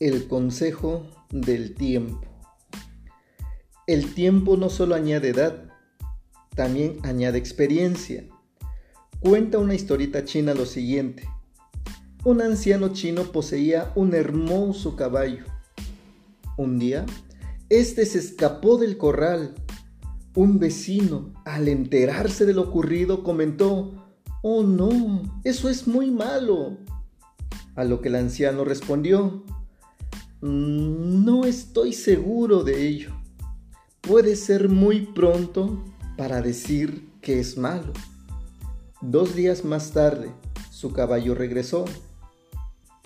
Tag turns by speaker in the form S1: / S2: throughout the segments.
S1: El consejo del tiempo. El tiempo no solo añade edad, también añade experiencia. Cuenta una historita china lo siguiente. Un anciano chino poseía un hermoso caballo. Un día, este se escapó del corral. Un vecino, al enterarse de lo ocurrido, comentó, Oh no, eso es muy malo. A lo que el anciano respondió, No estoy seguro de ello. Puede ser muy pronto para decir que es malo. Dos días más tarde, su caballo regresó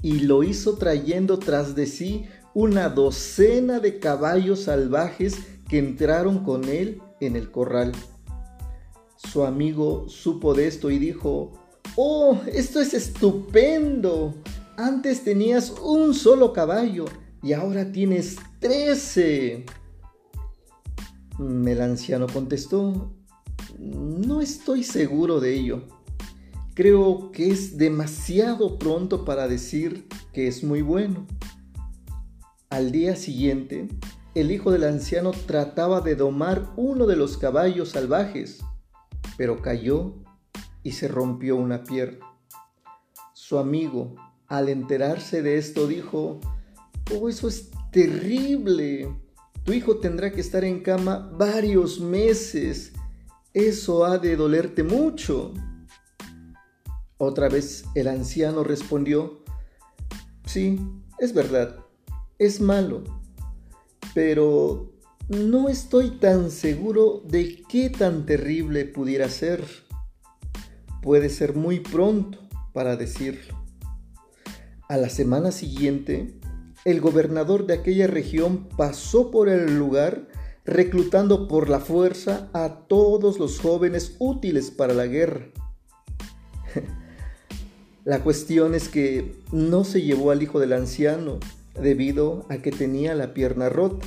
S1: y lo hizo trayendo tras de sí una docena de caballos salvajes que entraron con él en el corral. Su amigo supo de esto y dijo, ¡Oh, esto es estupendo! Antes tenías un solo caballo y ahora tienes trece. El anciano contestó, no estoy seguro de ello. Creo que es demasiado pronto para decir que es muy bueno. Al día siguiente, el hijo del anciano trataba de domar uno de los caballos salvajes, pero cayó y se rompió una pierna. Su amigo, al enterarse de esto, dijo, oh, eso es terrible. Tu hijo tendrá que estar en cama varios meses. Eso ha de dolerte mucho. Otra vez el anciano respondió, sí, es verdad, es malo, pero no estoy tan seguro de qué tan terrible pudiera ser. Puede ser muy pronto para decirlo. A la semana siguiente, el gobernador de aquella región pasó por el lugar reclutando por la fuerza a todos los jóvenes útiles para la guerra. la cuestión es que no se llevó al hijo del anciano debido a que tenía la pierna rota.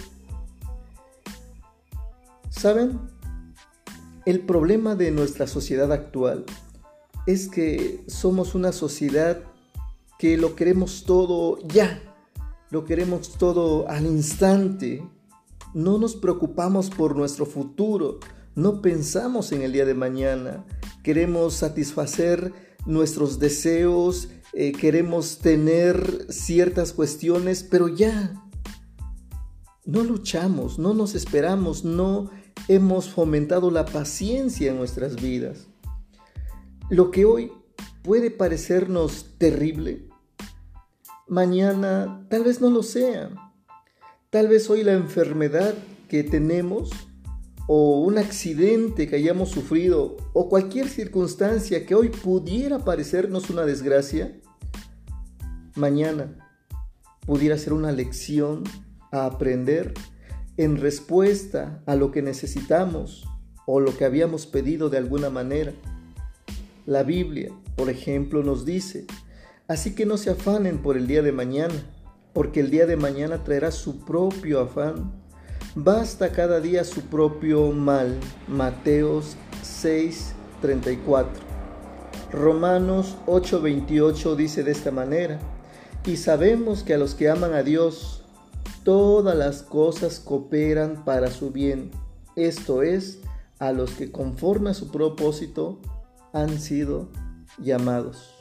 S1: ¿Saben? El problema de nuestra sociedad actual es que somos una sociedad que lo queremos todo ya, lo queremos todo al instante. No nos preocupamos por nuestro futuro, no pensamos en el día de mañana, queremos satisfacer nuestros deseos, eh, queremos tener ciertas cuestiones, pero ya. No luchamos, no nos esperamos, no hemos fomentado la paciencia en nuestras vidas. Lo que hoy puede parecernos terrible, mañana tal vez no lo sea. Tal vez hoy la enfermedad que tenemos o un accidente que hayamos sufrido o cualquier circunstancia que hoy pudiera parecernos una desgracia, mañana pudiera ser una lección a aprender en respuesta a lo que necesitamos o lo que habíamos pedido de alguna manera. La Biblia, por ejemplo, nos dice, Así que no se afanen por el día de mañana, porque el día de mañana traerá su propio afán. Basta cada día su propio mal. Mateos 6:34. Romanos 8:28 dice de esta manera, y sabemos que a los que aman a Dios, todas las cosas cooperan para su bien, esto es, a los que conforme a su propósito han sido llamados.